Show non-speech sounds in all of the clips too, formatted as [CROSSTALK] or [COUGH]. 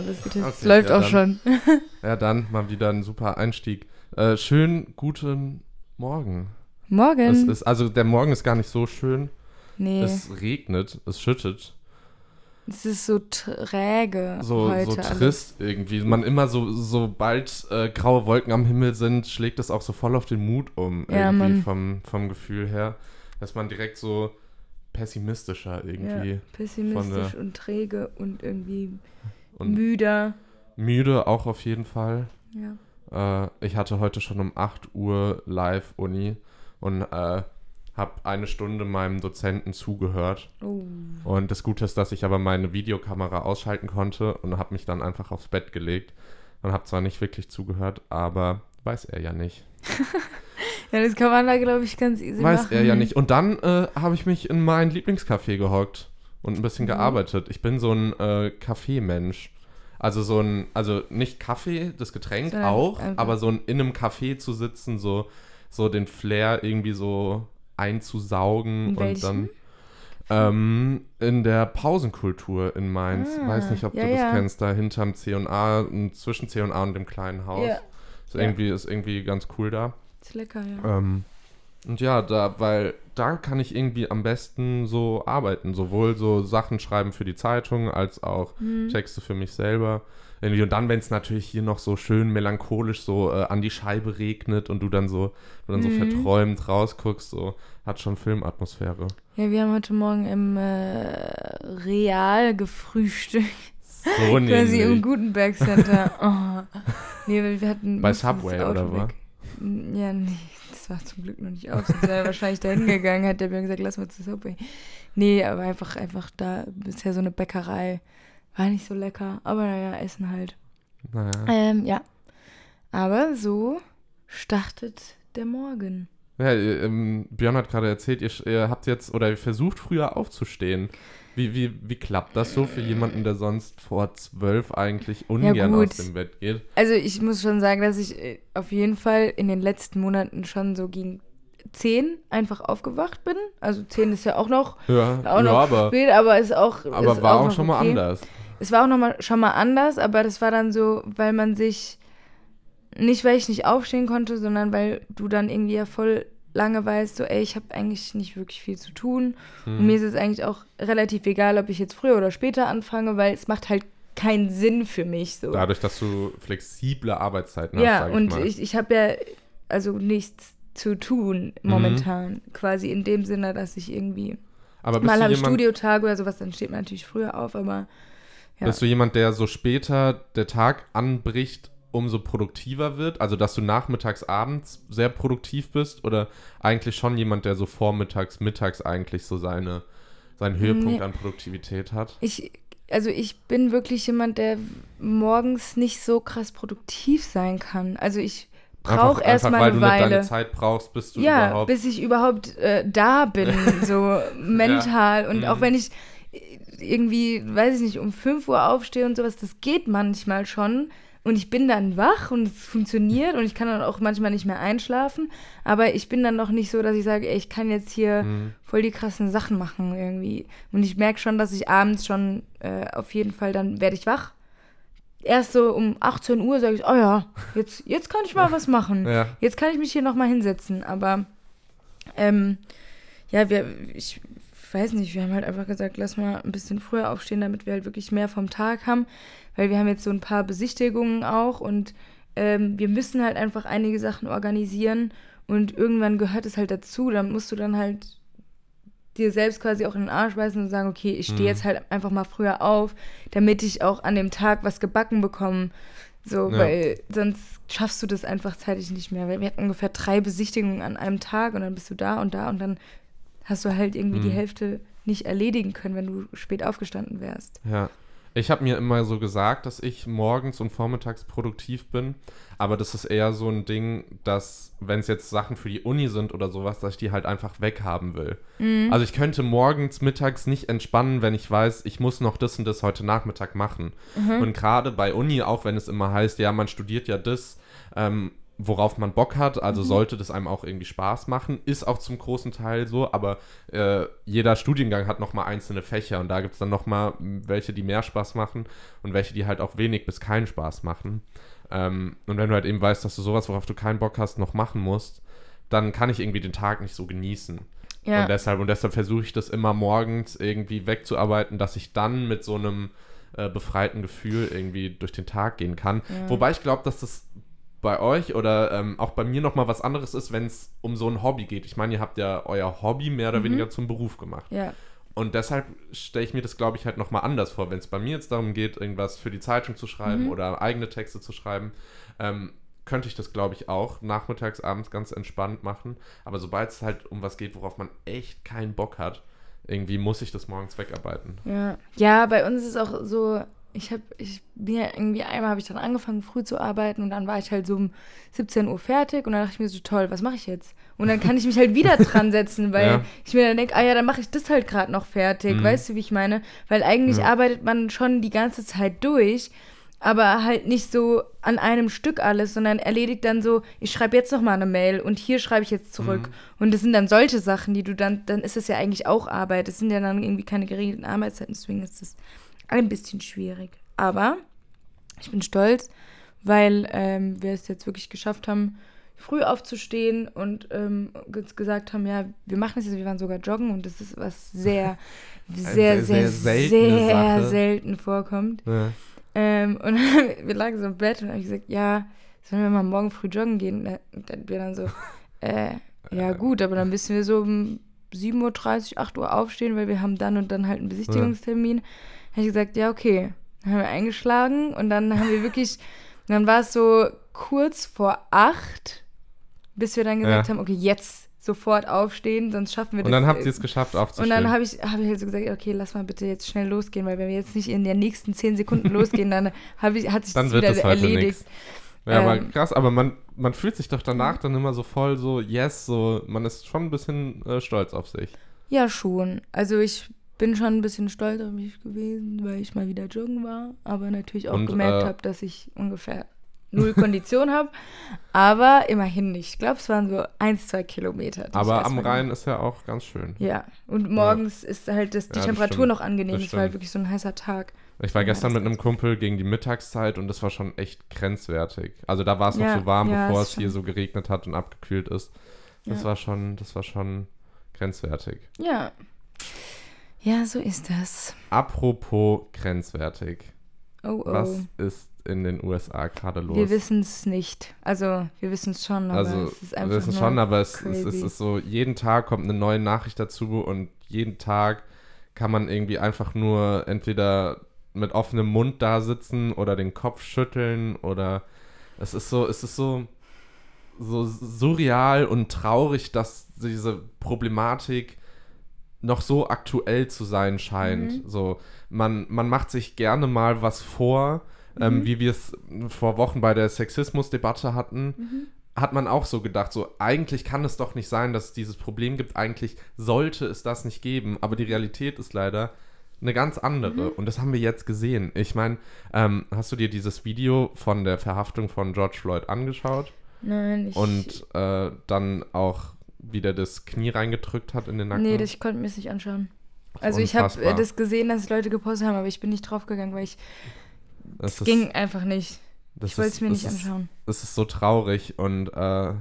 alles getestet. Es Okay, läuft ja, auch dann- schon. [LAUGHS] Ja, dann mal wieder ein super Einstieg. Äh, schönen guten Morgen. Morgen. Es ist, also der Morgen ist gar nicht so schön. nee, Es regnet, es schüttet. es ist so träge So, heute so alles. trist irgendwie. Man immer so, sobald äh, graue Wolken am Himmel sind, schlägt das auch so voll auf den Mut um. Ja, irgendwie Mann. vom, vom Gefühl her. Dass man direkt so pessimistischer irgendwie Ja, pessimistisch und träge und irgendwie und müder. müde auch auf jeden Fall. Ja. Äh, ich hatte heute schon um 8 Uhr Live-Uni und äh, habe eine Stunde meinem Dozenten zugehört. Oh. Und das Gute ist, dass ich aber meine Videokamera ausschalten konnte und habe mich dann einfach aufs Bett gelegt und habe zwar nicht wirklich zugehört, aber weiß er ja nicht. [LAUGHS] Ja, das kann man da, glaube ich, ganz easy weiß machen. er ja nicht. Und dann äh, habe ich mich in mein Lieblingscafé gehockt und ein bisschen Mhm. gearbeitet. Ich bin so ein äh, Kaffeemensch. Also so ein, also nicht Kaffee, das Getränk Sondern auch, einfach- aber so ein, in einem Café zu sitzen, so, so den Flair irgendwie so einzusaugen In und dann ähm, in der Pausenkultur in Mainz. Ah, Weiß nicht, ob ja, du das ja. kennst, da hinterm C&A, und zwischen C&A und dem kleinen Haus. Ja. Ist, irgendwie, ist irgendwie ganz cool da. Ist lecker, ja. Ähm, und ja, da, weil da kann ich irgendwie am besten so arbeiten. Sowohl so Sachen schreiben für die Zeitung, als auch Mhm. Texte für mich selber. Irgendwie. Und dann, wenn es natürlich hier noch so schön melancholisch so äh, an die Scheibe regnet und du dann so, du dann so Mhm. verträumt rausguckst, so hat schon Filmatmosphäre. Ja, wir haben heute Morgen im äh, Real gefrühstückt. So [LAUGHS] Quasi im. Gutenberg Center. [LAUGHS] oh. Nee, weil wir hatten. Bei Subway, oder was? Ja, nee, das war zum Glück noch nicht auf. Sonst wäre er wahrscheinlich dahin gegangen, hat der mir gesagt, lass mal zu Subway. Nee, aber einfach, einfach da bisher so eine Bäckerei. War nicht so lecker, aber naja, Essen halt. Naja. Ähm, ja. Aber so startet der Morgen. Ja, ähm, Björn hat gerade erzählt, ihr, ihr habt jetzt oder ihr versucht früher aufzustehen. Wie, wie, wie klappt das so für jemanden, der sonst vor zwölf eigentlich ungern gut. aus dem Bett geht? Also ich muss schon sagen, dass ich äh, auf jeden Fall in den letzten Monaten schon so gegen 10 einfach aufgewacht bin. Also 10 ist ja auch noch, Ja, auch ja noch aber, spät, aber ist auch aber ist war auch noch schon mal okay. anders. Es war auch noch mal, schon mal anders, aber das war dann so, weil man sich, nicht weil ich nicht aufstehen konnte, sondern weil du dann irgendwie ja voll lange weißt, so ey, ich habe eigentlich nicht wirklich viel zu tun. Hm. Und mir ist es eigentlich auch relativ egal, ob ich jetzt früher oder später anfange, weil es macht halt keinen Sinn für mich. So. Dadurch, dass du flexible Arbeitszeiten hast, Ja, und ich mal. ich, ich habe ja also nichts zu tun Mhm. momentan. Quasi in dem Sinne, dass ich irgendwie aber mal am Studiotag oder sowas, dann steht man natürlich früher auf, aber ja. bist du jemand, der so später der Tag anbricht, umso produktiver wird? Also, dass du nachmittags, abends sehr produktiv bist? Oder eigentlich schon jemand, der so vormittags, mittags eigentlich so seine, seinen Höhepunkt Nee. an Produktivität hat? ich, also ich bin wirklich jemand, der morgens nicht so krass produktiv sein kann. Also ich brauche erstmal weil eine Weile. deine Zeit brauchst, bis du ja, überhaupt. bis ich überhaupt äh, da bin, [LAUGHS] so mental. Und Mhm. auch wenn ich äh, irgendwie, weiß ich nicht, um 5 Uhr aufstehe und sowas, das geht manchmal schon. Und ich bin dann wach und es funktioniert und ich kann dann auch manchmal nicht mehr einschlafen. Aber ich bin dann noch nicht so, dass ich sage, ey, ich kann jetzt hier Mhm. voll die krassen Sachen machen irgendwie. Und ich merke schon, dass ich abends schon äh, auf jeden Fall, dann werde ich wach. Erst so um 18 Uhr sage ich, oh ja, jetzt, jetzt kann ich mal was machen. [LAUGHS] Ja. Jetzt kann ich mich hier nochmal hinsetzen, aber ähm, ja, wir, ich weiß nicht, wir haben halt einfach gesagt, lass mal ein bisschen früher aufstehen, damit wir halt wirklich mehr vom Tag haben, weil wir haben jetzt so ein paar Besichtigungen auch und ähm, wir müssen halt einfach einige Sachen organisieren und irgendwann gehört es halt dazu, dann musst du dann halt dir selbst quasi auch in den Arsch beißen und sagen, okay, ich stehe Mhm. jetzt halt einfach mal früher auf, damit ich auch an dem Tag was gebacken bekomme. So, Ja. weil sonst schaffst du das einfach zeitlich nicht mehr. Weil wir hatten ungefähr drei Besichtigungen an einem Tag und dann bist du da und da und dann hast du halt irgendwie die Mhm. Hälfte nicht erledigen können, wenn du spät aufgestanden wärst. Ja. Ich habe mir immer so gesagt, dass ich morgens und vormittags produktiv bin, aber das ist eher so ein Ding, dass, wenn es jetzt Sachen für die Uni sind oder sowas, dass ich die halt einfach weghaben will. Mhm. Also ich könnte morgens, mittags nicht entspannen, wenn ich weiß, ich muss noch das und das heute Nachmittag machen. Mhm. Und gerade bei Uni, auch wenn es immer heißt, ja, man studiert ja das, ähm, worauf man Bock hat. Also Mhm. sollte das einem auch irgendwie Spaß machen. Ist auch zum großen Teil so, aber äh, jeder Studiengang hat nochmal einzelne Fächer und da gibt es dann nochmal welche, die mehr Spaß machen und welche, die halt auch wenig bis keinen Spaß machen. Ähm, und wenn du halt eben weißt, dass du sowas, worauf du keinen Bock hast, noch machen musst, dann kann ich irgendwie den Tag nicht so genießen. Ja. Und deshalb, und deshalb versuche ich das immer morgens irgendwie wegzuarbeiten, dass ich dann mit so einem äh, befreiten Gefühl irgendwie durch den Tag gehen kann. Ja. Wobei ich glaube, dass das bei euch oder ähm, auch bei mir nochmal was anderes ist, wenn es um so ein Hobby geht. Ich meine, ihr habt ja euer Hobby mehr oder Mhm. weniger zum Beruf gemacht. ja. Und deshalb stelle ich mir das, glaube ich, halt nochmal anders vor. Wenn es bei mir jetzt darum geht, irgendwas für die Zeitung zu schreiben Mhm. oder eigene Texte zu schreiben, ähm, könnte ich das, glaube ich, auch nachmittags, abends ganz entspannt machen. Aber sobald es halt um was geht, worauf man echt keinen Bock hat, irgendwie muss ich das morgens wegarbeiten. Ja. ja, bei uns ist es auch so, ich habe, ich bin ja irgendwie, einmal habe ich dann angefangen, früh zu arbeiten und dann war ich halt so um 17 Uhr fertig und dann dachte ich mir so, toll, was mache ich jetzt? Und dann kann ich mich halt wieder [LAUGHS] dran setzen, weil Ja. ich mir dann denke, ah ja, dann mache ich das halt gerade noch fertig. Mhm. Weißt du, wie ich meine? Weil eigentlich Ja. arbeitet man schon die ganze Zeit durch, aber halt nicht so an einem Stück alles, sondern erledigt dann so, ich schreibe jetzt noch mal eine Mail und hier schreibe ich jetzt zurück. Mhm. Und das sind dann solche Sachen, die du dann, dann ist es ja eigentlich auch Arbeit. Das sind ja dann irgendwie keine geregelten Arbeitszeiten, deswegen ist das ein bisschen schwierig. Aber ich bin stolz, weil ähm, wir es jetzt wirklich geschafft haben, früh aufzustehen und ähm, ge- gesagt haben, ja, wir machen es jetzt, wir waren sogar joggen und das ist was sehr, [LAUGHS] sehr, sehr, sehr, sehr selten vorkommt. Ja. Ähm, und [LAUGHS] wir lagen so im Bett und habe ich gesagt, ja, sollen wir mal morgen früh joggen gehen? Und dann wir dann so, [LAUGHS] äh, ja gut, aber dann müssen wir so um 7.30 Uhr, 8 Uhr aufstehen, weil wir haben dann und dann halt einen Besichtigungstermin. Habe ich gesagt, ja, okay. Dann haben wir eingeschlagen und dann haben wir wirklich, [LAUGHS] dann war es so kurz vor acht, bis wir dann gesagt Ja. haben, okay, jetzt sofort aufstehen, sonst schaffen wir Und das. dann habt ihr es geschafft und aufzustehen. dann habe ich, hab ich halt so gesagt, okay, lass mal bitte jetzt schnell losgehen, weil wenn wir jetzt nicht in den nächsten zehn Sekunden losgehen, dann ich, hat sich dann das wird wieder das erledigt. nichts. Ja, aber Ähm. krass, aber man, man fühlt sich doch danach dann immer so voll so, yes, so, man ist schon ein bisschen äh, stolz auf sich. Ja, schon. Also ich bin schon ein bisschen stolz auf mich gewesen, weil ich mal wieder joggen war, aber natürlich auch Und, gemerkt äh, habe, dass ich ungefähr null Kondition habe, aber immerhin nicht. Ich glaube, es waren so eins, zwei Kilometer. Aber am Rhein ist ja auch ganz schön. Ja, und morgens ist halt das, die Ja, Temperatur stimmt. noch angenehm. Das Es war halt wirklich so ein heißer Tag. Ich war Ja, gestern mit einem Kumpel gegen die Mittagszeit und das war schon echt grenzwertig. Also da war es noch Ja, so warm, ja, bevor es hier so geregnet hat und abgekühlt ist. Das Ja. war schon, das war schon grenzwertig. Ja. Ja, so ist das. Apropos grenzwertig. Oh, oh. Was ist in den USA gerade los? Wir wissen es nicht. Also, wir wissen es schon, aber also, es ist wir einfach wissen nur schon, aber es, es, es ist so, jeden Tag kommt eine neue Nachricht dazu und jeden Tag kann man irgendwie einfach nur entweder mit offenem Mund da sitzen oder den Kopf schütteln oder es ist so, es ist so, so surreal und traurig, dass diese Problematik noch so aktuell zu sein scheint. Mhm. So, man, man macht sich gerne mal was vor, ähm, Mhm. wie wir es vor Wochen bei der Sexismusdebatte hatten Mhm. hat man auch so gedacht, so eigentlich kann es doch nicht sein, dass es dieses Problem gibt, eigentlich sollte es das nicht geben, aber die Realität ist leider eine ganz andere Mhm. und das haben wir jetzt gesehen. Ich meine, ähm, hast du dir dieses Video von der Verhaftung von George Floyd angeschaut Nein, ich. und äh, dann auch wieder das Knie reingedrückt hat in den Nacken? Nee, das, ich konnte mir das nicht anschauen. ist Also, ich habe äh, das gesehen, dass Leute gepostet haben, aber ich bin nicht draufgegangen, weil ich. Das Es ging einfach nicht. das ich wollte es mir nicht das ist- anschauen. es ist so traurig und äh,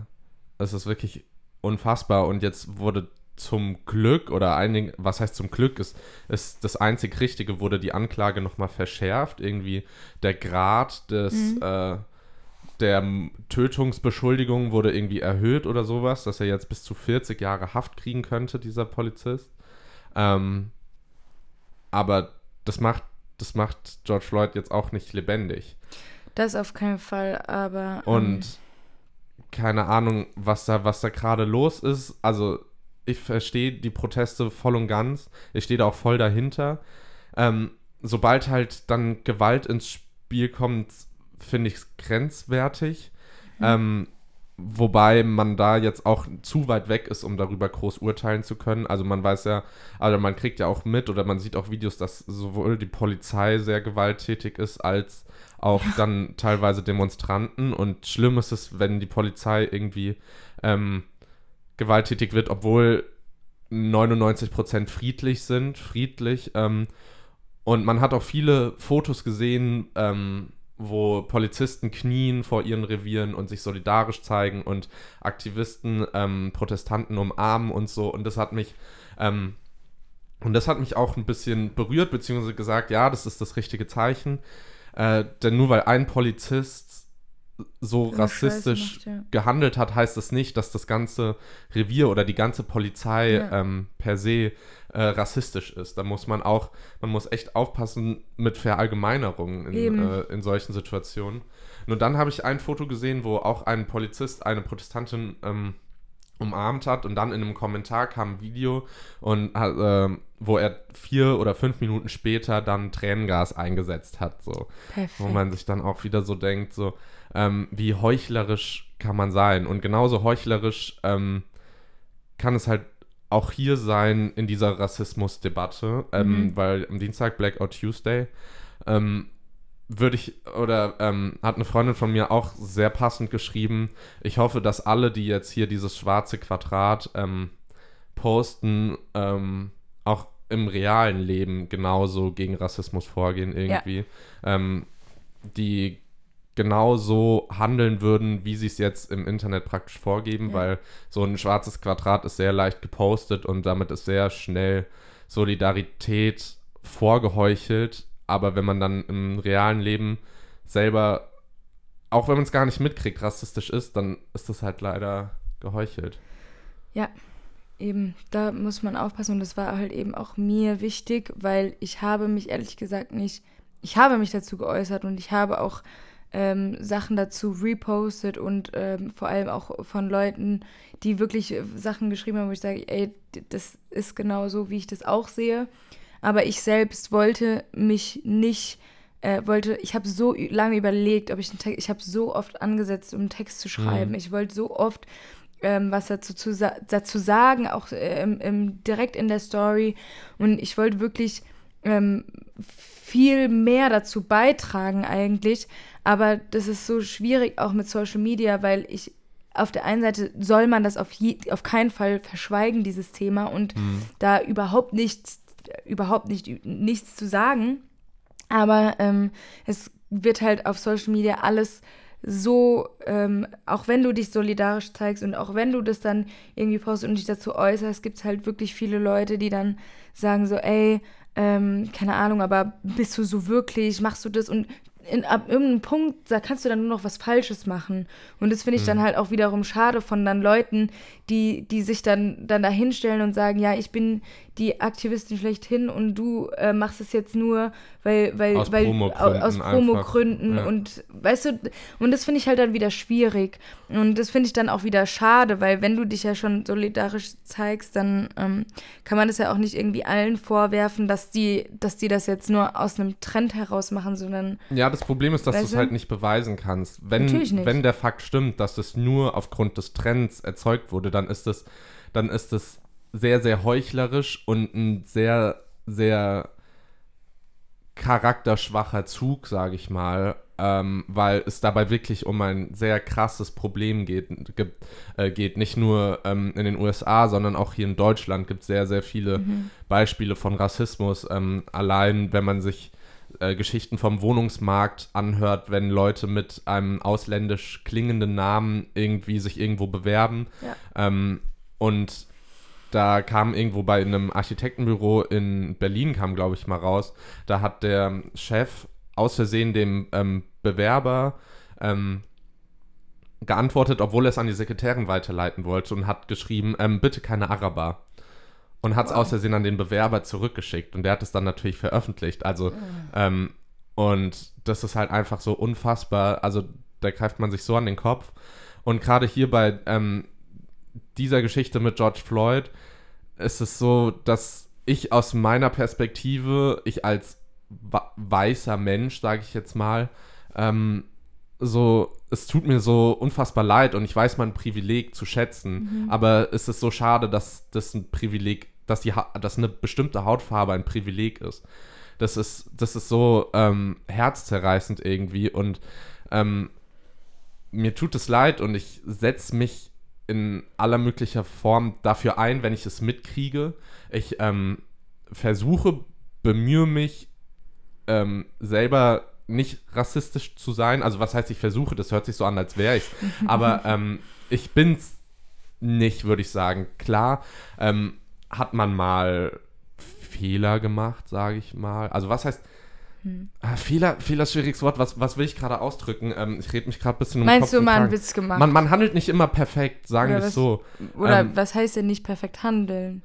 es ist wirklich unfassbar. Und jetzt wurde zum Glück, oder einigen, was heißt zum Glück, ist, ist das einzig Richtige, wurde die Anklage nochmal verschärft. Irgendwie der Grad des, Mhm. äh, der Tötungsbeschuldigung wurde irgendwie erhöht oder sowas, dass er jetzt bis zu 40 Jahre Haft kriegen könnte, dieser Polizist. Ähm, aber das macht, das macht George Floyd jetzt auch nicht lebendig. Das auf keinen Fall, aber. ähm, Und keine Ahnung, was da, was da gerade los ist. Also, ich verstehe die Proteste voll und ganz. Ich stehe da auch voll dahinter. Ähm, sobald halt dann Gewalt ins Spiel kommt, finde ich es grenzwertig. Ähm, Wobei man da jetzt auch zu weit weg ist, um darüber groß urteilen zu können. Also man weiß ja, also man kriegt ja auch mit oder man sieht auch Videos, dass sowohl die Polizei sehr gewalttätig ist, als auch ja. dann teilweise Demonstranten. Und schlimm ist es, wenn die Polizei irgendwie ähm, gewalttätig wird, obwohl 99% friedlich sind, friedlich. Ähm, und man hat auch viele Fotos gesehen, ähm, wo Polizisten knien vor ihren Revieren und sich solidarisch zeigen und Aktivisten ähm, Protestanten umarmen und so. Und das hat mich ähm, und das hat mich auch ein bisschen berührt, beziehungsweise gesagt, ja, das ist das richtige Zeichen. Äh, denn nur weil ein Polizist so rassistisch macht, ja. gehandelt hat, heißt das nicht, dass das ganze Revier oder die ganze Polizei ja. ähm, per se äh, rassistisch ist. Da muss man auch, man muss echt aufpassen mit Verallgemeinerungen in, äh, in solchen Situationen. Nur dann habe ich ein Foto gesehen, wo auch ein Polizist eine Protestantin ähm, umarmt hat und dann in einem Kommentar kam ein Video und äh, wo er vier oder fünf Minuten später dann Tränengas eingesetzt hat, so Perfekt. wo man sich dann auch wieder so denkt, so ähm, wie heuchlerisch kann man sein und genauso heuchlerisch ähm, kann es halt auch hier sein in dieser Rassismusdebatte, ähm, mhm. weil am Dienstag Blackout Tuesday ähm, würde ich, oder ähm, hat eine Freundin von mir auch sehr passend geschrieben, ich hoffe, dass alle, die jetzt hier dieses schwarze Quadrat ähm, posten, ähm, auch im realen Leben genauso gegen Rassismus vorgehen irgendwie. Ja. Ähm, die genauso handeln würden, wie sie es jetzt im Internet praktisch vorgeben, ja. weil so ein schwarzes Quadrat ist sehr leicht gepostet und damit ist sehr schnell Solidarität vorgeheuchelt. Aber wenn man dann im realen Leben selber, auch wenn man es gar nicht mitkriegt, rassistisch ist, dann ist das halt leider geheuchelt. Ja, eben, da muss man aufpassen und das war halt eben auch mir wichtig, weil ich habe mich ehrlich gesagt nicht, ich habe mich dazu geäußert und ich habe auch ähm, Sachen dazu repostet und ähm, vor allem auch von Leuten, die wirklich äh, Sachen geschrieben haben, wo ich sage, ey, das ist genau so, wie ich das auch sehe. Aber ich selbst wollte mich nicht, äh, wollte, ich habe so lange überlegt, ob ich einen Text, ich habe so oft angesetzt, um einen Text zu schreiben. Mhm. Ich wollte so oft ähm, was dazu, zu, dazu sagen, auch äh, im, im, direkt in der Story. Und ich wollte wirklich ähm, viel mehr dazu beitragen eigentlich. Aber das ist so schwierig auch mit Social Media, weil ich auf der einen Seite soll man das auf, je, auf keinen Fall verschweigen, dieses Thema, und mhm. da überhaupt nichts, überhaupt nicht, nichts zu sagen. Aber ähm, es wird halt auf Social Media alles so, ähm, auch wenn du dich solidarisch zeigst und auch wenn du das dann irgendwie postest und dich dazu äußerst, gibt es halt wirklich viele Leute, die dann sagen so, ey, ähm, keine Ahnung, aber bist du so wirklich, machst du das und in, ab irgendeinem Punkt, da kannst du dann nur noch was Falsches machen. Und das finde ich mhm. dann halt auch wiederum schade von dann Leuten, die, die sich dann, dann da hinstellen und sagen, ja, ich bin die Aktivistin schlechthin und du äh, machst es jetzt nur, weil, weil, aus weil Promo-Gründen aus Promo-Gründen ja. und weißt du, und das finde ich halt dann wieder schwierig. Und das finde ich dann auch wieder schade, weil wenn du dich ja schon solidarisch zeigst, dann ähm, kann man das ja auch nicht irgendwie allen vorwerfen, dass die, dass die das jetzt nur aus einem Trend heraus machen, sondern. Ja, das Problem ist, dass du es halt nicht beweisen kannst. Wenn, wenn der Fakt stimmt, dass es nur aufgrund des Trends erzeugt wurde, dann ist es, dann ist es sehr, sehr heuchlerisch und ein sehr, sehr charakterschwacher Zug, sage ich mal, ähm, weil es dabei wirklich um ein sehr krasses Problem geht. Gibt, äh, geht. Nicht nur ähm, in den USA, sondern auch hier in Deutschland gibt es sehr, sehr viele mhm. Beispiele von Rassismus. Ähm, allein, wenn man sich äh, Geschichten vom Wohnungsmarkt anhört, wenn Leute mit einem ausländisch klingenden Namen irgendwie sich irgendwo bewerben. Ja. Ähm, und da kam irgendwo bei einem Architektenbüro in Berlin, kam glaube ich mal raus, da hat der Chef aus Versehen dem ähm, Bewerber ähm, geantwortet, obwohl er es an die Sekretärin weiterleiten wollte und hat geschrieben, ähm, bitte keine Araber. Und hat es wow. aus Versehen an den Bewerber zurückgeschickt und der hat es dann natürlich veröffentlicht. Also, mhm. und das ist halt einfach so unfassbar. Also, da greift man sich so an den Kopf. Und gerade hier bei ähm, dieser Geschichte mit George Floyd ist es so, dass ich aus meiner Perspektive, ich als weißer Mensch, sage ich jetzt mal, ähm, so, es tut mir so unfassbar leid und ich weiß mein Privileg zu schätzen, Mhm. aber es ist so schade, dass das ein Privileg, dass die, Ha- dass eine bestimmte Hautfarbe ein Privileg ist. Das ist, das ist so ähm, herzzerreißend irgendwie und ähm, mir tut es leid und ich setze mich in aller möglicher Form dafür ein, wenn ich es mitkriege. Ich ähm, versuche, bemühe mich, ähm, selber nicht rassistisch zu sein. Also was heißt, ich versuche, das hört sich so an, als wäre ich [LAUGHS] Aber ähm, ich bin's nicht, würde ich sagen. Klar, ähm, hat man mal Fehler gemacht, sage ich mal. Also was heißt Ah, Fehler, schwieriges Wort. Was, was will ich gerade ausdrücken? Ähm, ich rede mich gerade ein bisschen um Meinst Kopf du mal einen. Witz gemacht? Man, man handelt nicht immer perfekt, sagen wir es so. Oder ähm, was heißt denn nicht perfekt handeln?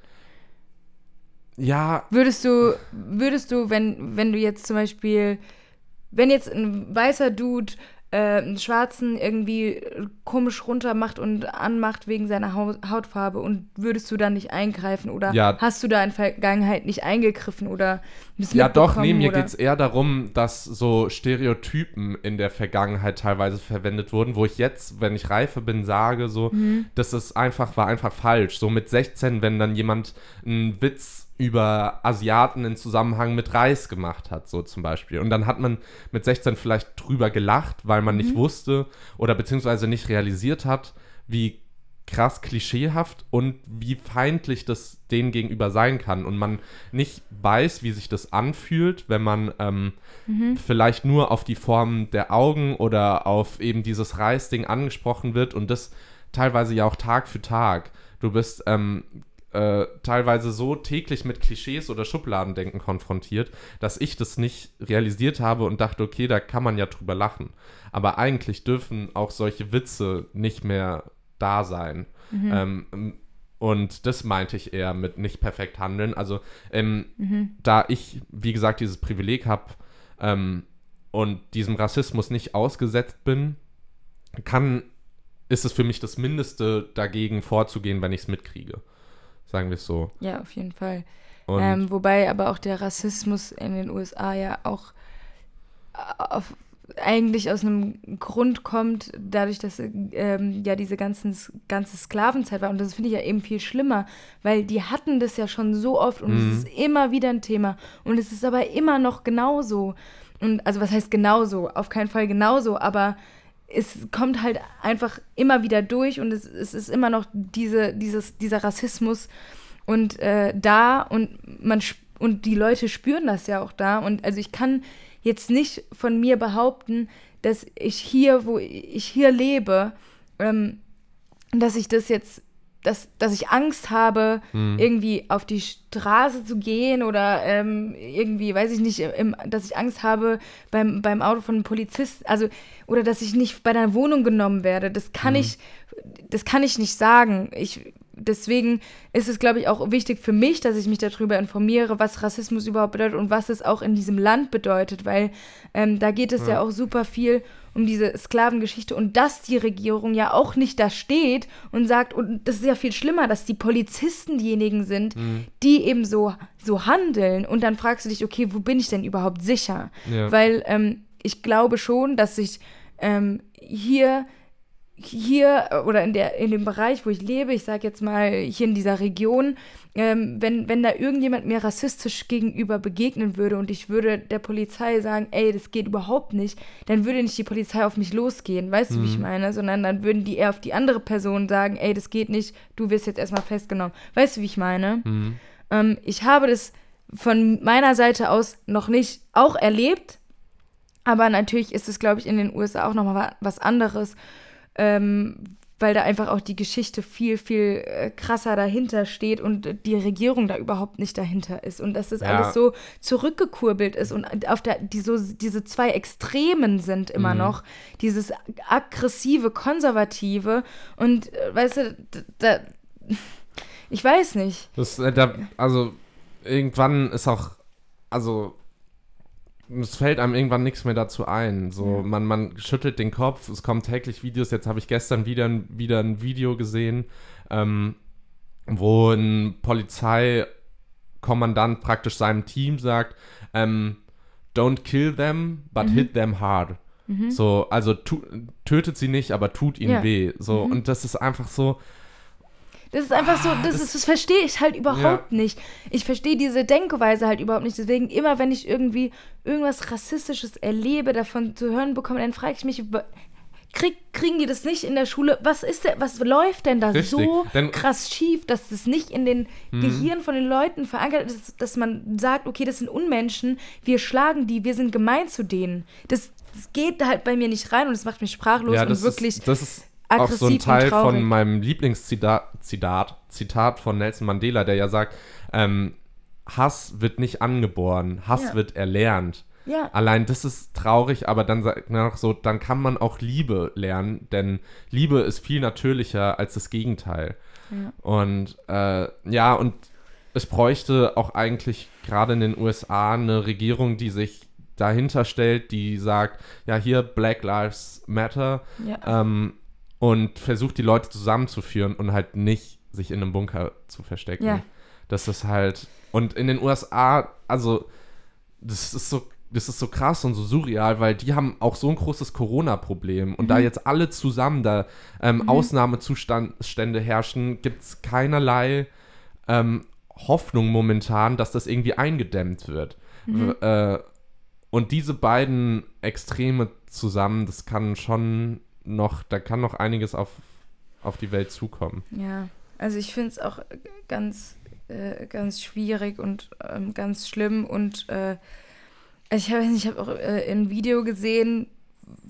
Ja, Würdest du, würdest du, wenn, wenn du jetzt zum Beispiel, wenn jetzt ein weißer Dude äh, einen Schwarzen irgendwie komisch runtermacht und anmacht wegen seiner Hau Hautfarbe und würdest du dann nicht eingreifen oder Ja. hast du da in Vergangenheit nicht eingegriffen oder Ja, doch, nee, mir geht es eher darum, dass so Stereotypen in der Vergangenheit teilweise verwendet wurden, wo ich jetzt, wenn ich reife bin, sage, so, Mhm. das ist einfach, war einfach falsch. So mit 16, wenn dann jemand einen Witz über Asiaten in Zusammenhang mit Reis gemacht hat, so zum Beispiel. Und dann hat man mit 16 vielleicht drüber gelacht, weil man Mhm. nicht wusste oder beziehungsweise nicht realisiert hat, wie krass klischeehaft und wie feindlich das denen gegenüber sein kann und man nicht weiß, wie sich das anfühlt, wenn man ähm, vielleicht nur auf die Form der Augen oder auf eben dieses Reisding angesprochen wird und das teilweise ja auch Tag für Tag. Du bist ähm, äh, teilweise so täglich mit Klischees oder Schubladendenken konfrontiert, dass ich das nicht realisiert habe und dachte, okay, da kann man ja drüber lachen. Aber eigentlich dürfen auch solche Witze nicht mehr da sein. Ähm, und das meinte ich eher mit nicht perfekt handeln. Also, ähm, da ich, wie gesagt, dieses Privileg habe ähm, und diesem Rassismus nicht ausgesetzt bin, kann, ist es für mich das Mindeste, dagegen vorzugehen, wenn ich es mitkriege. Sagen wir es so. Ja, auf jeden Fall. Ähm, wobei aber auch der Rassismus in den USA ja auch auf, eigentlich aus einem Grund kommt, dadurch, dass ähm, ja diese ganzen, ganze Sklavenzeit war. Und das finde ich ja eben viel schlimmer, weil die hatten das ja schon so oft und Mhm. es ist immer wieder ein Thema. Und es ist aber immer noch genauso. Und also was heißt genauso? Auf keinen Fall genauso, aber es kommt halt einfach immer wieder durch und es, es ist immer noch diese, dieses, dieser Rassismus und äh, da und man und die Leute spüren das ja auch da und also ich kann jetzt nicht von mir behaupten, dass ich hier, wo ich hier lebe, ähm, dass ich das jetzt, dass, dass ich Angst habe, Mhm. irgendwie auf die Straße zu gehen oder ähm, irgendwie, weiß ich nicht, im, dass ich Angst habe beim, beim Auto von einem Polizist, also oder dass ich nicht bei einer Wohnung genommen werde. Das kann ich, das kann ich nicht sagen. Ich, deswegen ist es, glaube ich, auch wichtig für mich, dass ich mich darüber informiere, was Rassismus überhaupt bedeutet und was es auch in diesem Land bedeutet, weil ähm, da geht es ja. auch super viel um diese Sklavengeschichte und dass die Regierung ja auch nicht da steht und sagt, und das ist ja viel schlimmer, dass die Polizisten diejenigen sind, die eben so, so handeln und dann fragst du dich, okay, wo bin ich denn überhaupt sicher? Ja. Weil ähm, ich glaube schon, dass sich ähm, hier hier äh, oder in, der, in dem Bereich, wo ich lebe, ich sage jetzt mal hier in dieser Region, ähm, wenn, wenn da irgendjemand mir rassistisch gegenüber begegnen würde und ich würde der Polizei sagen, ey, das geht überhaupt nicht, dann würde nicht die Polizei auf mich losgehen, weißt du, wie ich meine, sondern dann würden die eher auf die andere Person sagen, ey, das geht nicht, du wirst jetzt erstmal festgenommen. Weißt du, wie ich meine? Mhm. Ähm, ich habe das von meiner Seite aus noch nicht auch erlebt, aber natürlich ist es, glaube ich, in den USA auch nochmal wa- was anderes, ähm, weil da einfach auch die Geschichte viel, viel äh, krasser dahinter steht und die Regierung da überhaupt nicht dahinter ist und dass das Ja. alles so zurückgekurbelt ist und auf der, die so, diese zwei Extremen sind immer Mhm. noch, dieses aggressive, konservative und äh, weißt du, da, ich weiß nicht. Das, äh, da, also irgendwann ist auch, also es fällt einem irgendwann nichts mehr dazu ein. So, man, man schüttelt den Kopf, es kommen täglich Videos. Jetzt habe ich gestern wieder, ein- wieder ein Video gesehen, ähm, wo ein Polizeikommandant praktisch seinem Team sagt, ähm, don't kill them, but hit them hard. Mhm. So, also tu, tötet sie nicht, aber tut ihnen Ja. weh. So, Mhm. und das ist einfach so. Das ist einfach so, das, das- ist, das verstehe ich halt überhaupt nicht. Ich verstehe diese Denkweise halt überhaupt nicht. Deswegen immer, wenn ich irgendwie irgendwas Rassistisches erlebe, davon zu hören bekomme, dann frage ich mich, krieg, kriegen die das nicht in der Schule? Was ist denn, was läuft denn da Richtig, so denn- krass schief, dass das nicht in den Mhm. Gehirn von den Leuten verankert ist, dass man sagt, okay, das sind Unmenschen, wir schlagen die, wir sind gemein zu denen. Das, das geht halt bei mir nicht rein und es macht mich sprachlos Ja, und das wirklich ist, das ist auch so ein aggressiv Teil von meinem Lieblingszitat Zitat, Zitat von Nelson Mandela, der ja sagt, ähm, Hass wird nicht angeboren, Hass Ja. wird erlernt. Ja. Allein das ist traurig, aber dann sagt man auch so, dann kann man auch Liebe lernen, denn Liebe ist viel natürlicher als das Gegenteil. Ja. Und äh, ja, und es bräuchte auch eigentlich gerade in den USA eine Regierung, die sich dahinter stellt, die sagt, ja, hier Black Lives Matter Ja. ähm, und versucht die Leute zusammenzuführen und halt nicht sich in einem Bunker zu verstecken. Ja. Das ist halt, und in den USA, also das ist so, das ist so krass und so surreal, weil die haben auch so ein großes Corona-Problem. Und da jetzt alle zusammen da ähm, Ausnahmezustände herrschen, gibt es keinerlei ähm, Hoffnung momentan, dass das irgendwie eingedämmt wird. W- Äh, und diese beiden Extreme zusammen, das kann schon noch, da kann noch einiges auf, auf die Welt zukommen. Ja, also ich finde es auch ganz, äh, ganz schwierig und ähm, ganz schlimm und äh, ich habe ich habe auch äh, ein Video gesehen,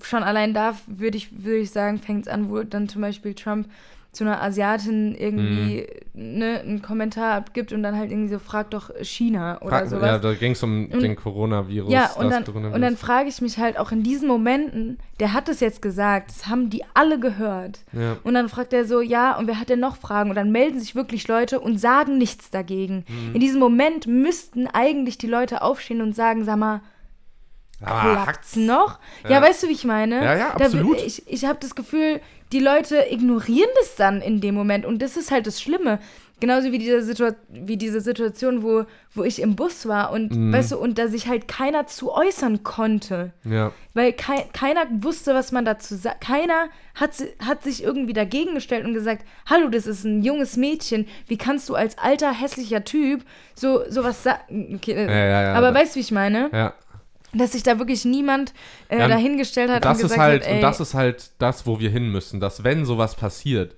schon allein da würde ich, würde ich sagen, fängt es an, wo dann zum Beispiel Trump zu einer Asiatin irgendwie Mhm. ne, einen Kommentar abgibt und dann halt irgendwie so, frag doch China oder sowas. Ja, da ging es um Und- den Coronavirus. Ja, und dann, und dann frage ich mich halt auch in diesen Momenten, der hat es jetzt gesagt, das haben die alle gehört. ja. Und dann fragt er so, ja, und wer hat denn noch Fragen? Und dann melden sich wirklich Leute und sagen nichts dagegen. Mhm. In diesem Moment müssten eigentlich die Leute aufstehen und sagen, sag mal, klappt's noch? Ja. Ja. weißt du, wie ich meine? Ja, ja, Da- absolut. ich ich habe das Gefühl, die Leute ignorieren das dann in dem Moment. Und das ist halt das Schlimme. Genauso wie diese, Situa wie diese Situation, wo, wo ich im Bus war und, Mhm. weißt du, und da sich halt keiner zu äußern konnte. ja. Weil kei keiner wusste, was man dazu sagt. Keiner hat, hat sich irgendwie dagegen gestellt und gesagt, hallo, das ist ein junges Mädchen. Wie kannst du als alter, hässlicher Typ so sowas sagen? Okay, Ja, ja, ja, aber weißt du, wie ich meine? ja. Dass sich da wirklich niemand äh, Ja, dahingestellt hat das und ist gesagt halt, hat, ey, und das ist halt das, wo wir hin müssen, dass wenn sowas passiert,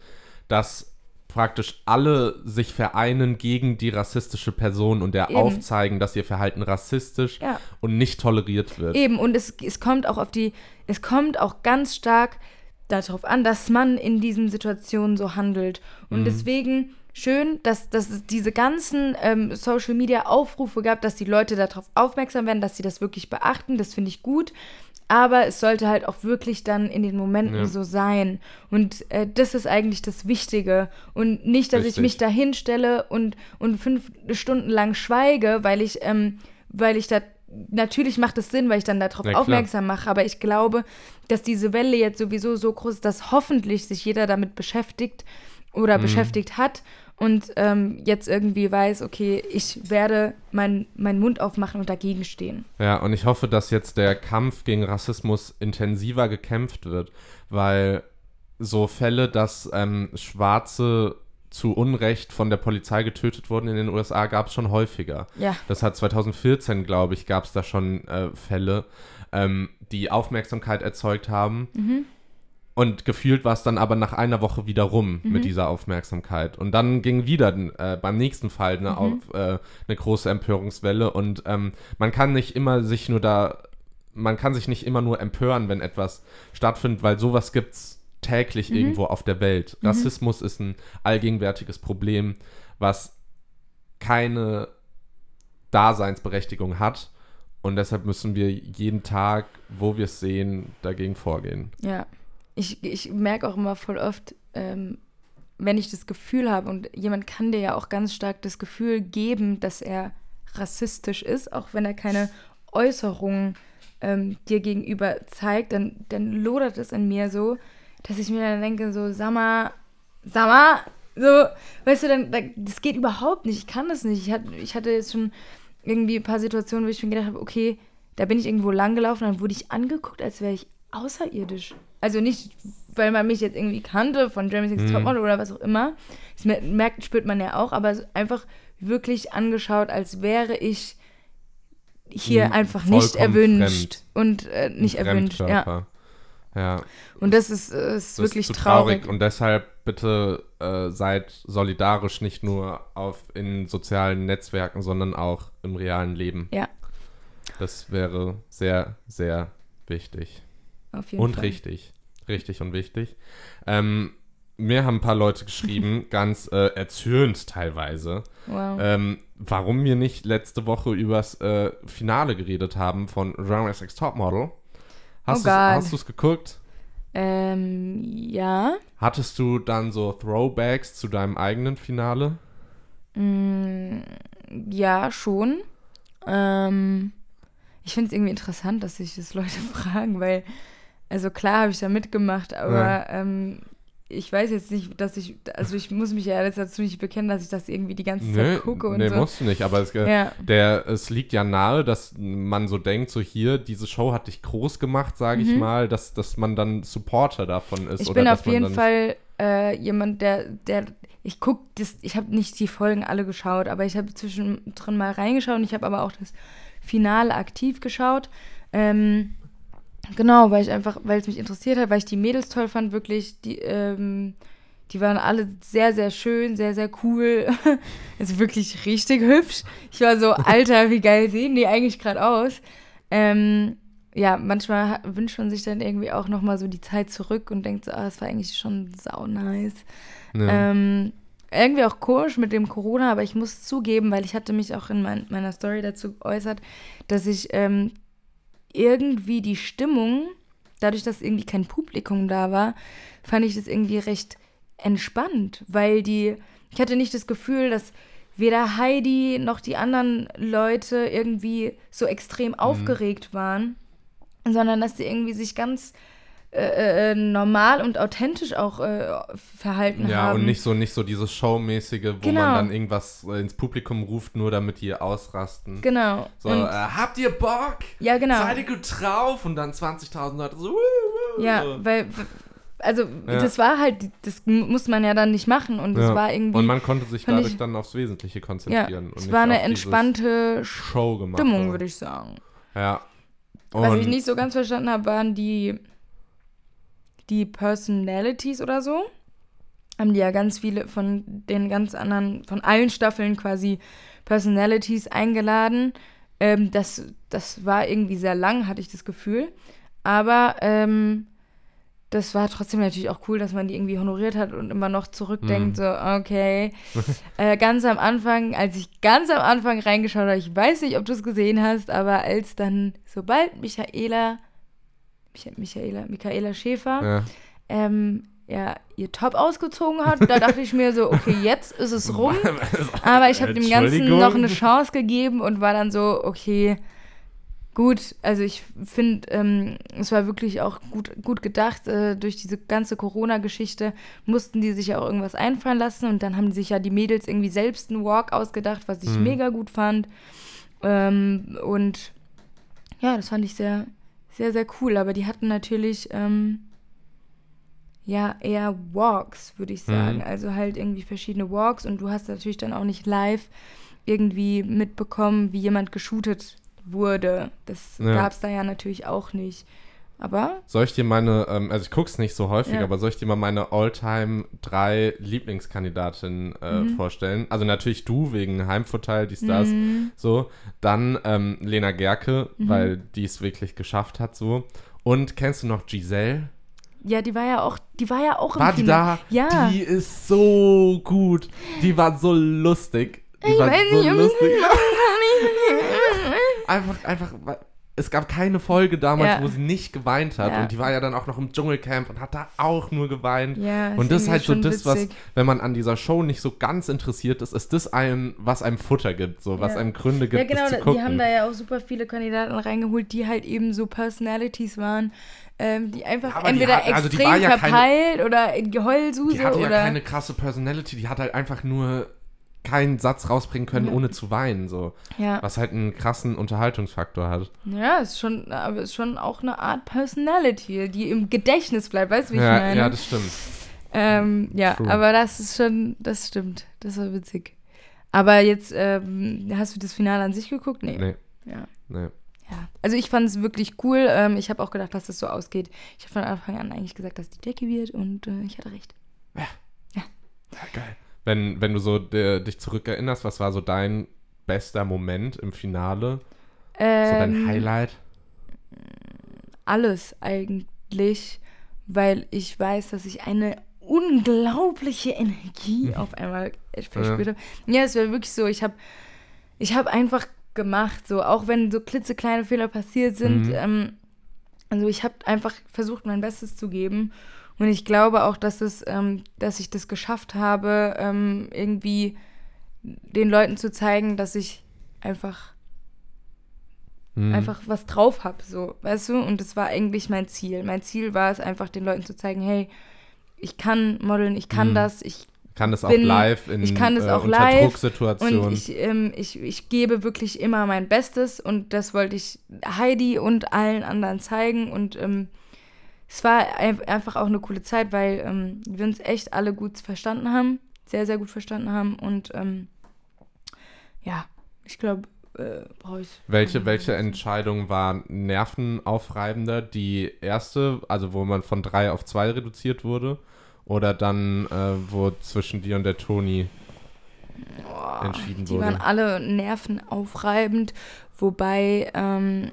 dass praktisch alle sich vereinen gegen die rassistische Person und der Eben. aufzeigen, dass ihr Verhalten rassistisch Ja. und nicht toleriert wird. Eben, und es, es kommt auch auf die, es kommt auch ganz stark darauf an, dass man in diesen Situationen so handelt. Und deswegen schön, dass, dass es diese ganzen ähm, Social Media Aufrufe gab, dass die Leute darauf aufmerksam werden, dass sie das wirklich beachten. Das finde ich gut. Aber es sollte halt auch wirklich dann in den Momenten Ja. so sein. Und äh, das ist eigentlich das Wichtige. Und nicht, dass ich Richtig. mich da hinstelle und, und fünf Stunden lang schweige, weil ich, ähm, weil ich da. Natürlich macht es Sinn, weil ich dann darauf Ja, aufmerksam mache, aber ich glaube, dass diese Welle jetzt sowieso so groß ist, dass hoffentlich sich jeder damit beschäftigt Mhm. oder beschäftigt hat und ähm, jetzt irgendwie weiß, okay, ich werde meinen meinen Mund aufmachen und dagegen stehen. Ja, und ich hoffe, dass jetzt der Kampf gegen Rassismus intensiver gekämpft wird, weil so Fälle, dass ähm, Schwarze zu Unrecht von der Polizei getötet wurden in den USA, gab es schon häufiger. Ja. Das hat 2014, glaube ich, gab es da schon äh, Fälle, ähm, die Aufmerksamkeit erzeugt haben. Und gefühlt war es dann aber nach einer Woche wieder rum mit dieser Aufmerksamkeit. Und dann ging wieder äh, beim nächsten Fall eine, auf, äh, eine große Empörungswelle. Und ähm, man kann nicht immer sich nur da, man kann sich nicht immer nur empören, wenn etwas stattfindet, weil sowas gibt's täglich irgendwo auf der Welt. Rassismus ist ein allgegenwärtiges Problem, was keine Daseinsberechtigung hat. Und deshalb müssen wir jeden Tag, wo wir es sehen, dagegen vorgehen. Ja, ich, ich merke auch immer voll oft, ähm, wenn ich das Gefühl habe, und jemand kann dir ja auch ganz stark das Gefühl geben, dass er rassistisch ist, auch wenn er keine Äußerungen ähm, dir gegenüber zeigt, dann, dann lodert es in mir so, dass ich mir dann denke, so, sag mal, sag mal, so, weißt du, dann, da, das geht überhaupt nicht, ich kann das nicht. Ich hatte, ich hatte jetzt schon irgendwie ein paar Situationen, wo ich mir gedacht habe, okay, da bin ich irgendwo lang gelaufen, dann wurde ich angeguckt, als wäre ich außerirdisch. Also nicht, weil man mich jetzt irgendwie kannte von Jeremy Six Mhm. Topmodel oder was auch immer. Das mer- merkt, spürt man ja auch, aber einfach wirklich angeschaut, als wäre ich hier Mhm, einfach nicht vollkommen erwünscht und äh, nicht Ein erwünscht. Ja. Ja, Und das ist, äh, ist das wirklich ist zu traurig. Und deshalb bitte äh, seid solidarisch, nicht nur auf in sozialen Netzwerken, sondern auch im realen Leben. Ja. Das wäre sehr, sehr wichtig. Auf jeden Und Fall. richtig. Richtig und wichtig. Ähm, mir haben ein paar Leute geschrieben, [LAUGHS] ganz äh, erzürnt teilweise, Wow. ähm, warum wir nicht letzte Woche übers äh, Finale geredet haben von Genres X Topmodel. Hast Oh du es geguckt? Ähm, ja. Hattest du dann so Throwbacks zu deinem eigenen Finale? Mm, ja, schon. Ähm, ich finde es irgendwie interessant, dass sich das Leute [LAUGHS] fragen, weil, also klar habe ich da mitgemacht, aber Ja. ähm, ich weiß jetzt nicht, dass ich, also ich muss mich ja jetzt dazu nicht bekennen, dass ich das irgendwie die ganze Nee, Zeit gucke und nee so. musst du nicht, aber es, Ja. der, es liegt ja nahe, dass man so denkt, so hier, diese Show hat dich groß gemacht, sage ich Mhm. mal, dass, dass man dann Supporter davon ist. Ich bin auf jeden Fall äh, jemand, der, der, ich gucke das, ich habe nicht die Folgen alle geschaut, aber ich habe zwischendrin mal reingeschaut und ich habe aber auch das Finale aktiv geschaut. Ähm, genau, weil ich einfach, weil es mich interessiert hat, weil ich die Mädels toll fand, wirklich, die, ähm, die waren alle sehr, sehr schön, sehr, sehr cool. [LAUGHS] also wirklich richtig hübsch. Ich war so, Alter, wie geil sehen die eigentlich gerade aus. Ähm, ja, manchmal wünscht man sich dann irgendwie auch nochmal so die Zeit zurück und denkt so, ah, das war eigentlich schon sau nice. Ja. Ähm, irgendwie auch komisch mit dem Corona, aber ich muss zugeben, weil ich hatte mich auch in mein, meiner Story dazu geäußert, dass ich ähm, irgendwie die Stimmung, dadurch, dass irgendwie kein Publikum da war, fand ich das irgendwie recht entspannt, weil die, ich hatte nicht das Gefühl, dass weder Heidi noch die anderen Leute irgendwie so extrem aufgeregt waren, sondern dass sie irgendwie sich ganz äh, äh, normal und authentisch auch äh, verhalten ja, haben. und nicht so, nicht so dieses Showmäßige, wo Genau. man dann irgendwas äh, ins Publikum ruft, nur damit die ausrasten. Genau. So, äh, habt ihr Bock? ja, genau. Seid ihr gut drauf? Und dann 20.000 Leute so, wuh, wuh, Ja, weil, also Ja. das war halt, das muss man ja dann nicht machen und das Ja. war irgendwie, Und man konnte sich dadurch ich- dann aufs Wesentliche ja, konzentrieren. und es war eine entspannte Show gemacht. Stimmung, würde ich sagen. Ja. Was Und- ich nicht so ganz verstanden habe, waren die, die Personalities oder so. Haben die ja ganz viele von den ganz anderen, von allen Staffeln quasi Personalities eingeladen. Ähm, das, das war irgendwie sehr lang, hatte ich das Gefühl. Aber ähm, das war trotzdem natürlich auch cool, dass man die irgendwie honoriert hat und immer noch zurückdenkt, so, okay. [LAUGHS] äh, ganz am Anfang, als ich ganz am Anfang reingeschaut habe, ich weiß nicht, ob du es gesehen hast, aber als dann, sobald Michaela, Micha Michaela, Michaela Schäfer, ja. ähm, ja, ihr Top ausgezogen hat, da dachte ich mir so, okay, jetzt ist es rum. [LAUGHS] Aber ich habe dem Ganzen noch eine Chance gegeben und war dann so, okay, gut. Also ich finde, ähm, es war wirklich auch gut, gut gedacht. Äh, durch diese ganze Corona-Geschichte mussten die sich ja auch irgendwas einfallen lassen und dann haben sich ja die Mädels irgendwie selbst einen Walk ausgedacht, was ich Mhm. mega gut fand. Ähm, und ja, das fand ich sehr, sehr, sehr cool. Aber die hatten natürlich ähm, ja eher Walks, würde ich sagen. Mhm. Also halt irgendwie verschiedene Walks und du hast natürlich dann auch nicht live irgendwie mitbekommen, wie jemand geshootet wurde. Das Ja. gab es da ja natürlich auch nicht. Aber Soll ich dir meine, ähm, also ich gucke es nicht so häufig, Ja. aber soll ich dir mal meine All-Time drei Lieblingskandidatinnen äh, Mhm. vorstellen? Also natürlich du, wegen Heimvorteil, dies, das, Mhm. so. Dann ähm, Lena Gerke, weil die es wirklich geschafft hat, so. Und kennst du noch Giselle? ja, die war ja auch, die war ja auch im War die Finale. da? Ja. Die ist so gut. Die war so lustig. Die Ich war weiß so nicht, lustig. [LAUGHS] einfach, einfach, es gab keine Folge damals, Ja. wo sie nicht geweint hat. Ja. Und die war ja dann auch noch im Dschungelcamp und hat da auch nur geweint. Ja, und das ist halt so das, was, witzig. wenn man an dieser Show nicht so ganz interessiert ist, ist das einem, was einem Futter gibt, so, was einem Gründe gibt, Ja, genau, zu gucken. die haben da ja auch super viele Kandidaten reingeholt, die halt eben so Personalities waren, ähm, die einfach Aber die entweder hat- also extrem ja keine- verpeilt oder in Geheulsuse die hatte ja keine krasse Personality, die hat halt einfach nur keinen Satz rausbringen können, Ja. ohne zu weinen. So. Ja. Was halt einen krassen Unterhaltungsfaktor hat. Ja, ist schon, aber ist schon auch eine Art Personality, die im Gedächtnis bleibt, weißt du, wie ich ja, meine? ja, das stimmt. ähm, ja, True. aber das ist schon, das stimmt. Das war witzig. Aber jetzt, ähm, hast du das Finale an sich geguckt? Nee. Nee, Ja. nee. ja. Also ich fand es wirklich cool. Ähm, ich habe auch gedacht, dass das so ausgeht. Ich habe von Anfang an eigentlich gesagt, dass die Decke wird und äh, ich hatte recht. Ja, geil. Wenn, wenn du so äh, dich zurückerinnerst, was war so dein bester Moment im Finale? So dein Ähm, Highlight? alles eigentlich, weil ich weiß, dass ich eine unglaubliche Energie [LAUGHS] auf einmal verspürt habe. Ja, es war wirklich so, ich habe ich hab einfach gemacht, so auch wenn so klitzekleine Fehler passiert sind. Mhm. Ähm, also ich habe einfach versucht, mein Bestes zu geben. Und ich glaube auch, dass, es, ähm, dass ich das geschafft habe, ähm, irgendwie den Leuten zu zeigen, dass ich einfach Mhm. einfach was drauf habe, so, weißt du? Und das war eigentlich mein Ziel. Mein Ziel war es einfach, den Leuten zu zeigen, hey, ich kann modeln, ich kann Mhm. das, ich kann das auch bin- live in ich kann das äh, auch unter live Drucksituationen. und ich, ähm, ich, ich gebe wirklich immer mein Bestes und das wollte ich Heidi und allen anderen zeigen und ähm, es war ein- einfach auch eine coole Zeit, weil ähm, wir uns echt alle gut verstanden haben, sehr, sehr gut verstanden haben und ähm, ja, ich glaube, äh, brauche ich. Welche, welche Entscheidung war nervenaufreibender? Die erste, also wo man von drei auf zwei reduziert wurde? Oder dann, äh, wo zwischen dir und der Toni Boah, entschieden die wurde? waren alle nervenaufreibend, wobei ähm,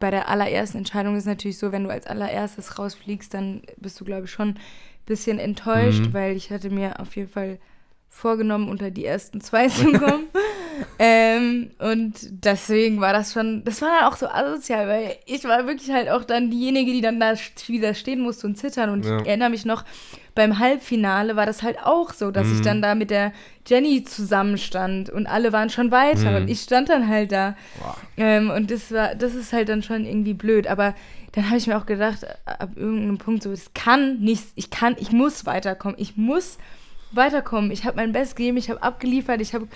bei der allerersten Entscheidung ist natürlich so, wenn du als allererstes rausfliegst, dann bist du, glaube ich, schon ein bisschen enttäuscht, Mhm. weil ich hatte mir auf jeden Fall vorgenommen, unter die ersten zwei zu [LAUGHS] kommen. Ähm, und deswegen war das schon, das war dann auch so asozial, weil ich war wirklich halt auch dann diejenige, die dann da wieder stehen musste und zittern. Und Ja. ich erinnere mich noch, beim Halbfinale war das halt auch so, dass ich Mhm. dann da mit der Jenny zusammenstand und alle waren schon weiter Mhm. und ich stand dann halt da. Ähm, und das war, das ist halt dann schon irgendwie blöd. Aber dann habe ich mir auch gedacht, ab irgendeinem Punkt so, es kann nicht, ich kann, ich muss weiterkommen. Ich muss weiterkommen. Ich habe mein Bestes gegeben, ich habe abgeliefert, ich habe,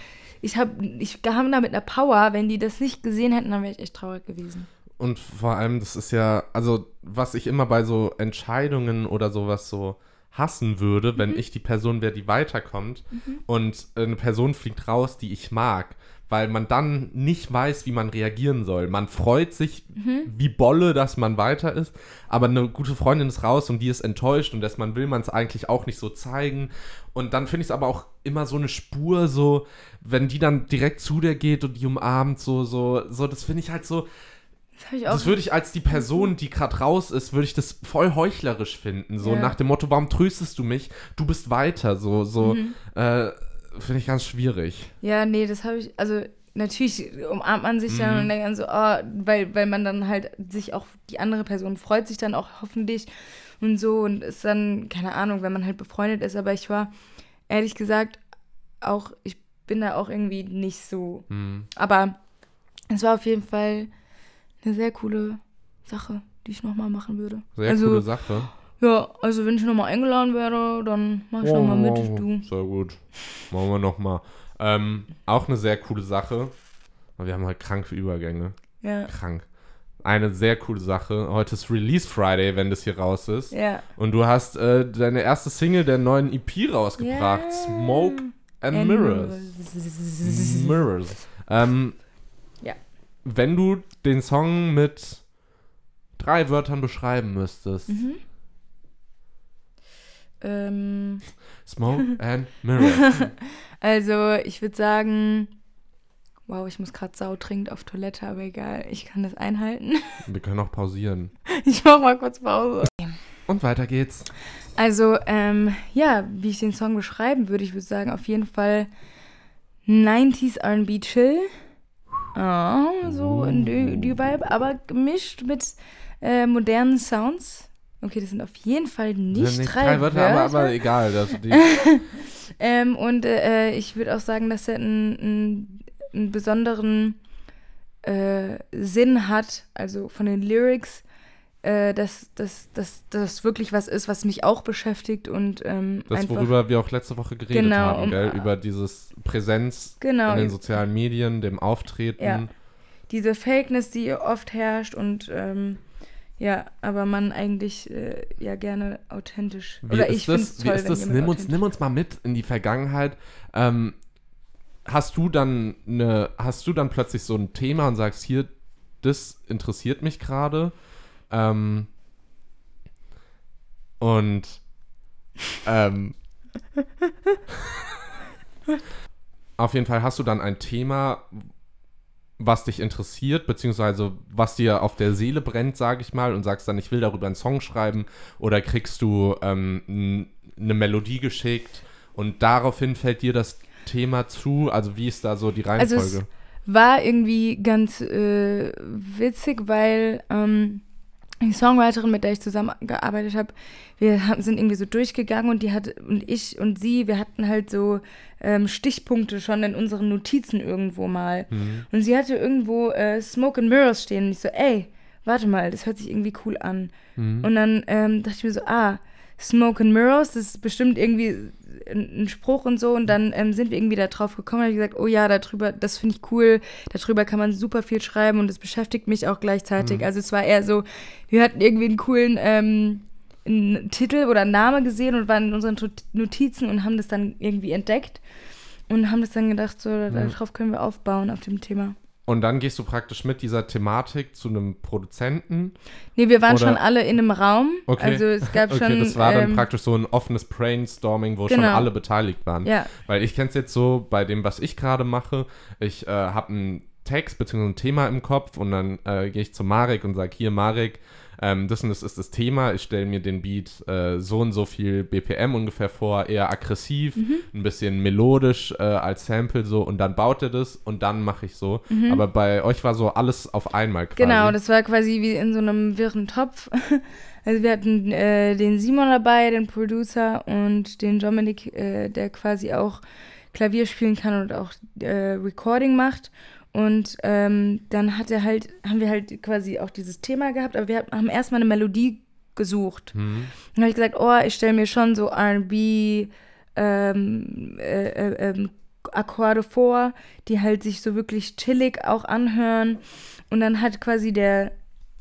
ich habe, ich kam da mit einer Power. Wenn die das nicht gesehen hätten, dann wäre ich echt traurig gewesen. Und vor allem, das ist ja, also was ich immer bei so Entscheidungen oder sowas so hassen würde, Mhm. wenn ich die Person wäre, die weiterkommt und eine Person fliegt raus, die ich mag, weil man dann nicht weiß, wie man reagieren soll. Man freut sich Mhm. wie Bolle, dass man weiter ist, aber eine gute Freundin ist raus und die ist enttäuscht und dass man will man es eigentlich auch nicht so zeigen. Und dann finde ich es aber auch immer so eine Spur, so, wenn die dann direkt zu dir geht und die umarmt, so, so, so, das finde ich halt so, Das das würde ich als die Person, die gerade raus ist, würde ich das voll heuchlerisch finden. So Ja. nach dem Motto, warum tröstest du mich? Du bist weiter. So, so Mhm. äh, finde ich ganz schwierig. Ja, nee, das habe ich, also natürlich umarmt man sich dann Mhm. und denkt dann so, oh, weil, weil man dann halt sich auch, die andere Person freut sich dann auch hoffentlich und so und ist dann, keine Ahnung, wenn man halt befreundet ist, aber ich war ehrlich gesagt auch, ich bin da auch irgendwie nicht so, Hm. aber es war auf jeden Fall eine sehr coole Sache, die ich nochmal machen würde. Sehr also, coole Sache. Ja, also wenn ich nochmal eingeladen werde, dann mach ich nochmal mit, du. Sehr gut. Machen wir nochmal. Ähm, auch eine sehr coole Sache. Wir haben halt kranke Übergänge. Ja. Krank. Eine sehr coole Sache. Heute ist Release Friday, wenn das hier raus ist. Ja. Und du hast äh, deine erste Single der neuen EP rausgebracht. Ja. Smoke and, And Mirrors. Mirrors. Ähm, Ja. Wenn du den Song mit drei Wörtern beschreiben müsstest. Mhm. Ähm, Smoke [LAUGHS] and Mirrors. [LAUGHS] also, ich würde sagen, wow, ich muss gerade saudringend auf Toilette, aber egal, ich kann das einhalten. [LAUGHS] Wir können auch pausieren. Ich mach mal kurz Pause. Und weiter geht's. Also, ähm, ja, wie ich den Song beschreiben würde, ich würde sagen, auf jeden Fall 90s RB Chill. Ah, so in die, die Vibe, aber gemischt mit äh, modernen Sounds. Okay, das sind auf jeden Fall nicht, Ja, drei, Wörter. aber, aber egal. Das, die, [LAUGHS] Ähm, und äh, ich würde auch sagen, dass er einen, einen, einen besonderen äh, Sinn hat, also von den Lyrics, äh, dass das dass, wirklich was ist, was mich auch beschäftigt und ähm, Das, einfach, worüber wir auch letzte Woche geredet Genau, haben, um- gell? über dieses Präsenz Genau. in den sozialen Medien, dem Auftreten. Ja. diese Fakeness, die oft herrscht und ähm, ja, aber man eigentlich äh, ja gerne authentisch Wie oder ist ich finde es toll, Wie ist das? Nimm uns, nimm uns mal mit in die Vergangenheit. Ähm, hast du dann eine, hast du dann plötzlich so ein Thema und sagst, hier, das interessiert mich gerade. Ähm, und ähm, [LAUGHS] auf jeden Fall hast du dann ein Thema, was dich interessiert, beziehungsweise was dir auf der Seele brennt, sage ich mal, und sagst dann, ich will darüber einen Song schreiben, oder kriegst du ähm, eine Melodie geschickt und daraufhin fällt dir das Thema zu? Also wie ist da so die Also Reihenfolge? es war irgendwie ganz äh, witzig, weil ähm, die Songwriterin, mit der ich zusammengearbeitet habe, wir haben, sind irgendwie so durchgegangen und die hat und ich und sie, wir hatten halt so ähm, Stichpunkte schon in unseren Notizen irgendwo mal. Mhm. Und sie hatte irgendwo äh, Smoke and Mirrors stehen und ich so, ey, warte mal, das hört sich irgendwie cool an. Mhm. Und dann ähm, dachte ich mir so, ah, Smoke and Mirrors, das ist bestimmt irgendwie ein, Spruch und so. Und dann ähm, sind wir irgendwie da drauf gekommen. habe ich gesagt, oh ja, darüber, das finde ich cool. Darüber kann man super viel schreiben und das beschäftigt mich auch gleichzeitig. Mhm. Also es war eher so, wir hatten irgendwie einen coolen ähm, einen Titel oder einen Namen gesehen und waren in unseren Notizen und haben das dann irgendwie entdeckt. Und haben das dann gedacht, so, darauf können wir aufbauen auf dem Thema. Und dann gehst du praktisch mit dieser Thematik zu einem Produzenten. Nee, wir waren Oder- schon alle in einem Raum. Okay. Also es gab [LAUGHS] Okay, schon. das war dann ähm, praktisch so ein offenes Brainstorming, wo schon Genau. alle beteiligt waren. Ja, Weil ich kenne es jetzt so bei dem, was ich gerade mache. Ich äh, habe einen Text bzw. ein Thema im Kopf und dann äh, gehe ich zu Marek und sage, hier Marek, ähm, das und das ist das Thema. Ich stelle mir den Beat äh, so und so viel BPM ungefähr vor, eher aggressiv, Mhm. ein bisschen melodisch äh, als Sample so und dann baut er das und dann mache ich so. Aber bei euch war so alles auf einmal quasi. Mhm. Genau, das war quasi wie in so einem wirren Topf. [LAUGHS] Also wir hatten äh, den Simon dabei, den Producer und den Dominik, äh, der quasi auch Klavier spielen kann und auch äh, Recording macht. Und ähm, dann hat er halt, haben wir halt quasi auch dieses Thema gehabt, aber wir haben erstmal eine Melodie gesucht. Mhm. Dann habe ich gesagt, oh, ich stelle mir schon so R&B ähm, äh, äh, ähm, Akkorde vor, die halt sich so wirklich chillig auch anhören. Und dann hat quasi der,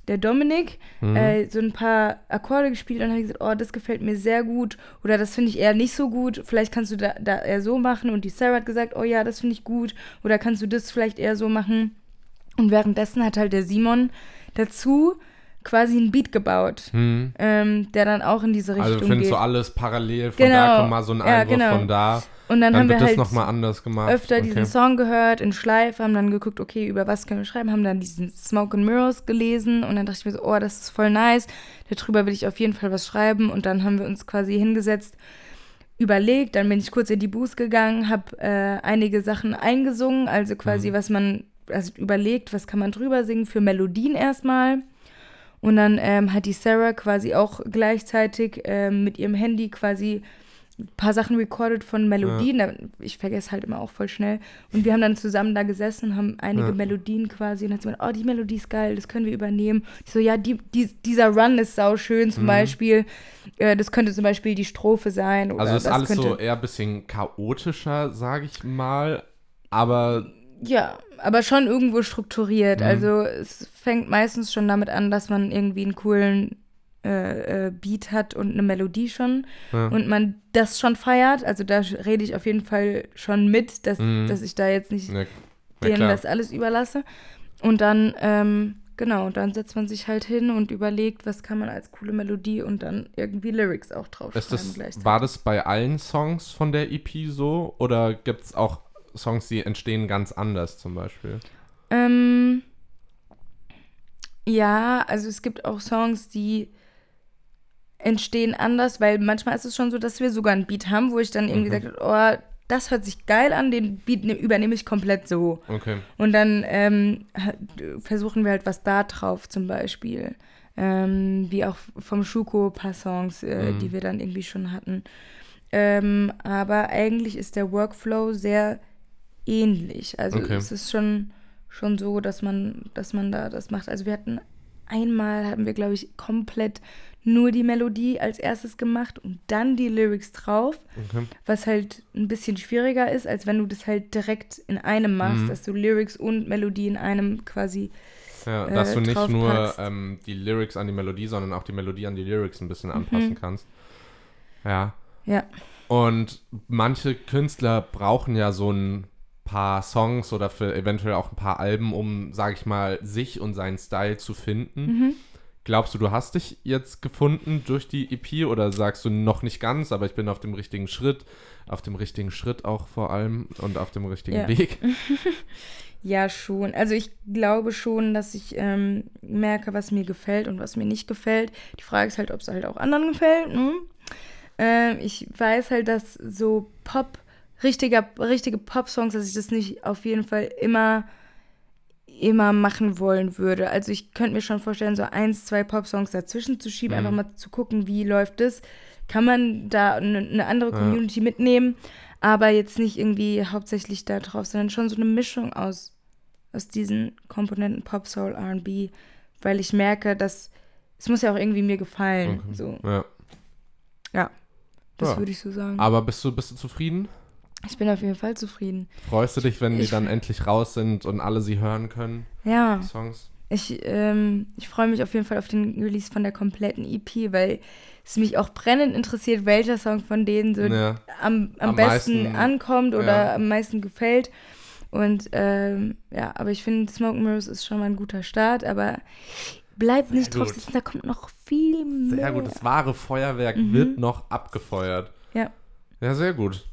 der Dominik Mhm. äh, so ein paar Akkorde gespielt und dann habe gesagt, oh, das gefällt mir sehr gut oder das finde ich eher nicht so gut. Vielleicht kannst du da, da eher so machen. Und die Sarah hat gesagt, oh ja, das finde ich gut oder kannst du das vielleicht eher so machen. Und währenddessen hat halt der Simon dazu quasi ein Beat gebaut, Mhm. ähm, der dann auch in diese Richtung Also findest geht. du alles parallel, von Genau. da kommt mal so ein Ja, Einwurf genau. von da. und dann, Dann, haben wir halt nochmal anders gemacht. öfter Okay. diesen Song gehört in Schleife, haben dann geguckt, okay, über was können wir schreiben, haben dann diesen Smoke and Mirrors gelesen und dann dachte ich mir so, oh, das ist voll nice, darüber will ich auf jeden Fall was schreiben und dann haben wir uns quasi hingesetzt, überlegt, dann bin ich kurz in die Booth gegangen, habe äh, einige Sachen eingesungen, also quasi Mhm. was man, also überlegt, was kann man drüber singen für Melodien erstmal. Und dann ähm, hat die Sarah quasi auch gleichzeitig ähm, mit ihrem Handy quasi ein paar Sachen recorded von Melodien. Da- Ich vergesse halt immer auch voll schnell. Und wir haben dann zusammen da gesessen und haben einige Ja. Melodien quasi. Und dann hat sie gesagt, oh, die Melodie ist geil, das können wir übernehmen. Ich so, ja, die, die, dieser Run ist sauschön zum Mhm. Beispiel. Äh, das könnte zum Beispiel die Strophe sein. Oder Also ist alles so eher ein bisschen chaotischer, sage ich mal. Aber Ja, aber schon irgendwo strukturiert. Mhm. Also es fängt meistens schon damit an, dass man irgendwie einen coolen äh, äh, Beat hat und eine Melodie schon ja. und man das schon feiert. Also da rede ich auf jeden Fall schon mit, dass, Mhm. dass ich da jetzt nicht ja, denen das alles überlasse. Und dann, ähm, genau, dann setzt man sich halt hin und überlegt, was kann man als coole Melodie und dann irgendwie Lyrics auch drauf Ist das, war das bei allen Songs von der EP so? Oder gibt es auch Songs, die entstehen ganz anders zum Beispiel? Ähm, ja, also es gibt auch Songs, die entstehen anders, weil manchmal ist es schon so, dass wir sogar einen Beat haben, wo ich dann irgendwie Mhm. sage, oh, das hört sich geil an, den Beat ne, übernehme ich komplett so. Okay. Und dann ähm, versuchen wir halt was da drauf zum Beispiel. Ähm, wie auch vom Schuko ein paar Songs, äh, Mhm. die wir dann irgendwie schon hatten. Ähm, aber eigentlich ist der Workflow sehr ähnlich. Also Okay. es ist schon, schon so, dass man, dass man da das macht. Also wir hatten einmal haben wir, glaube ich, komplett nur die Melodie als erstes gemacht und dann die Lyrics drauf, Okay. was halt ein bisschen schwieriger ist, als wenn du das halt direkt in einem machst, Mhm. dass du Lyrics und Melodie in einem quasi. Ja, äh, dass du nicht nur ähm, die Lyrics an die Melodie, sondern auch die Melodie an die Lyrics ein Mhm. bisschen anpassen kannst. Ja. Ja. Und manche Künstler brauchen ja so ein paar Songs oder für eventuell auch ein paar Alben, um, sag ich mal, sich und seinen Style zu finden. Mhm. Glaubst du, du hast dich jetzt gefunden durch die EP oder sagst du noch nicht ganz, aber ich bin auf dem richtigen Schritt, auf dem richtigen Schritt auch vor allem und auf dem richtigen Ja. Weg? [LAUGHS] Ja, schon. Also ich glaube schon, dass ich ähm, merke, was mir gefällt und was mir nicht gefällt. Die Frage ist halt, ob es halt auch anderen gefällt. Ne? Ähm, ich weiß halt, dass so Pop, richtiger, richtige Pop-Songs, dass ich das nicht auf jeden Fall immer, immer machen wollen würde. Also ich könnte mir schon vorstellen, so eins, zwei Pop-Songs dazwischen zu schieben, Mhm. einfach mal zu gucken, wie läuft das. Kann man da eine, eine andere Ja. Community mitnehmen, aber jetzt nicht irgendwie hauptsächlich da drauf, sondern schon so eine Mischung aus, aus diesen Komponenten Pop, Soul, R&B, weil ich merke, dass es muss ja auch irgendwie mir gefallen. Okay. So, Ja. das Ja. würde ich so sagen. Aber bist du, bist du zufrieden? Ich bin auf jeden Fall zufrieden. Freust du dich, wenn die Ich- dann endlich raus sind und alle sie hören können, Ja, die Songs? ich, ähm, ich freue mich auf jeden Fall auf den Release von der kompletten EP, weil es mich auch brennend interessiert, welcher Song von denen so Ja. am, am, Am besten meisten, ankommt oder ja. am meisten gefällt. Und ähm, ja, aber ich finde, Smoke Mirrors ist schon mal ein guter Start, aber bleibt nicht drauf gut. sitzen, da kommt noch viel mehr. Sehr gut, das wahre Feuerwerk Mhm. wird noch abgefeuert. Ja. Ja, sehr gut.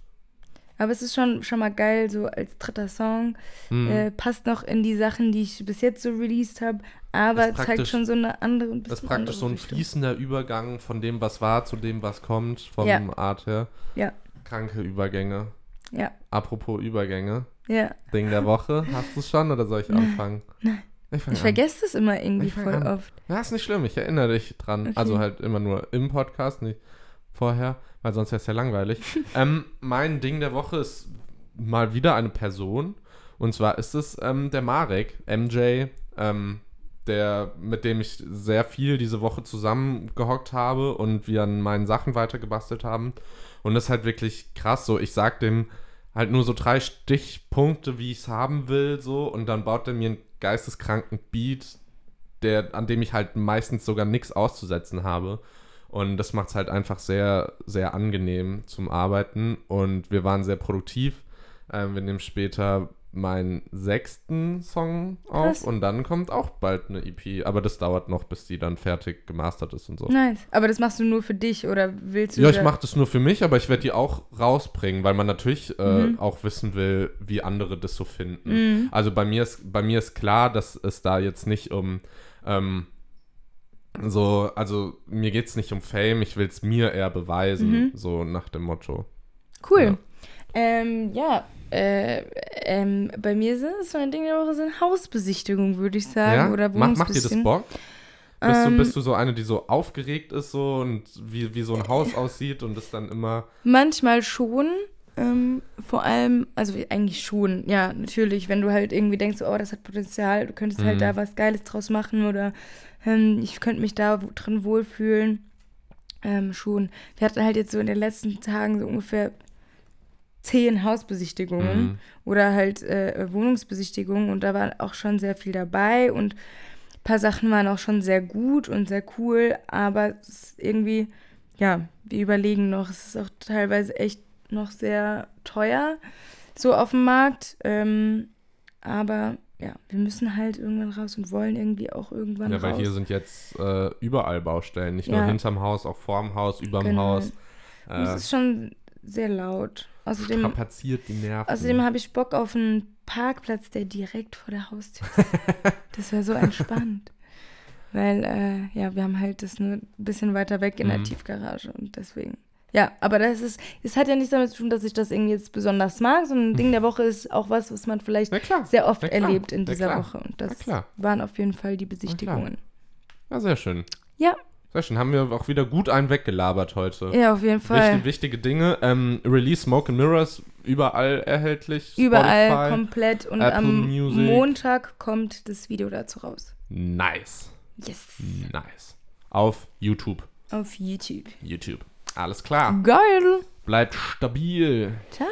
Aber es ist schon, schon mal geil, so als dritter Song. Mhm. Äh, passt noch in die Sachen, die ich bis jetzt so released habe, aber zeigt schon so eine andere. das ist praktisch so ein Richtung. fließender Übergang von dem, was war, zu dem, was kommt, vom Ja. Art her. Ja. Kranke Übergänge. Ja, Apropos Übergänge. ja. Ding der Woche. Hast du es schon oder soll ich [LAUGHS] anfangen? Nein. Ich, Ich vergesse das immer irgendwie voll an. oft. Ja, ist nicht schlimm. Ich erinnere dich dran. Okay. Also halt immer nur im Podcast, nicht vorher, weil sonst wäre es ja langweilig. [LAUGHS] ähm, mein Ding der Woche ist mal wieder eine Person. Und zwar ist es ähm, der Marek, MJ, ähm, der, mit dem ich sehr viel diese Woche zusammengehockt habe und wir an meinen Sachen weitergebastelt haben. Und das ist halt wirklich krass. So, ich sag dem halt nur so drei Stichpunkte, wie ich es haben will, so, und dann baut er mir einen geisteskranken Beat, der, an dem ich halt meistens sogar nichts auszusetzen habe. Und das macht es halt einfach sehr, sehr angenehm zum Arbeiten. Und wir waren sehr produktiv. Ähm, wir nehmen später meinen sechsten Song auf Krass. und dann kommt auch bald eine EP. Aber das dauert noch, bis die dann fertig gemastert ist und so. Nice. Aber das machst du nur für dich oder willst du. Ja, ich mache das nur für mich, aber ich werde die auch rausbringen, weil man natürlich äh, Mhm. auch wissen will, wie andere das so finden. Mhm. Also bei mir ist bei mir ist klar, dass es da jetzt nicht um ähm, so, also mir geht es nicht um Fame, ich will es mir eher beweisen, Mhm. so nach dem Motto. Cool. Ja. Ähm, ja, äh, ähm, bei mir sind es mein Ding der Woche sind Hausbesichtigungen, würde ich sagen. Ja? Oder Mach, macht dir das. Bock? Bist, Ähm, du, bist du so eine, die so aufgeregt ist so und wie, wie so ein Haus aussieht und das dann immer. Manchmal schon. Ähm, vor allem, also eigentlich schon, ja, natürlich, wenn du halt irgendwie denkst, oh, das hat Potenzial, du könntest Mhm. halt da was Geiles draus machen oder ähm, ich könnte mich da drin wohlfühlen. Ähm, schon. Wir hatten halt jetzt so in den letzten Tagen so ungefähr zehn Hausbesichtigungen Mhm. oder halt äh, Wohnungsbesichtigungen und da war auch schon sehr viel dabei und ein paar Sachen waren auch schon sehr gut und sehr cool, aber es ist irgendwie, ja, wir überlegen noch, es ist auch teilweise echt noch sehr teuer so auf dem Markt, ähm, aber ja, wir müssen halt irgendwann raus und wollen irgendwie auch irgendwann Ja, weil raus. hier sind jetzt äh, überall Baustellen, nicht nur Ja. hinterm Haus, auch vorm Haus, überm Genau. Haus. Und es Äh, ist schon sehr laut. Außerdem, strapaziert die Nerven. außerdem habe ich Bock auf einen Parkplatz, der direkt vor der Haustür ist. [LAUGHS] das wäre so entspannt. Weil, äh, ja, wir haben halt das nur ein bisschen weiter weg in der Mhm. Tiefgarage und deswegen. Ja, aber das ist, es hat ja nichts damit zu tun, dass ich das irgendwie jetzt besonders mag, sondern ein Ding der Woche ist auch was, was man vielleicht sehr oft erlebt in dieser Woche. Und das klar. waren auf jeden Fall die Besichtigungen. Ja, sehr schön. Ja. Sehr schön. Haben wir auch wieder gut einen weggelabert heute. Ja, auf jeden Fall. Wichtig, wichtige Dinge. Ähm, Release Smoke and Mirrors überall erhältlich. Überall Spotify. komplett und Apple am Music. Montag kommt das Video dazu raus. Nice. Yes. Nice. Auf YouTube. Auf YouTube. YouTube. Alles klar. Geil. Bleibt stabil. Ciao.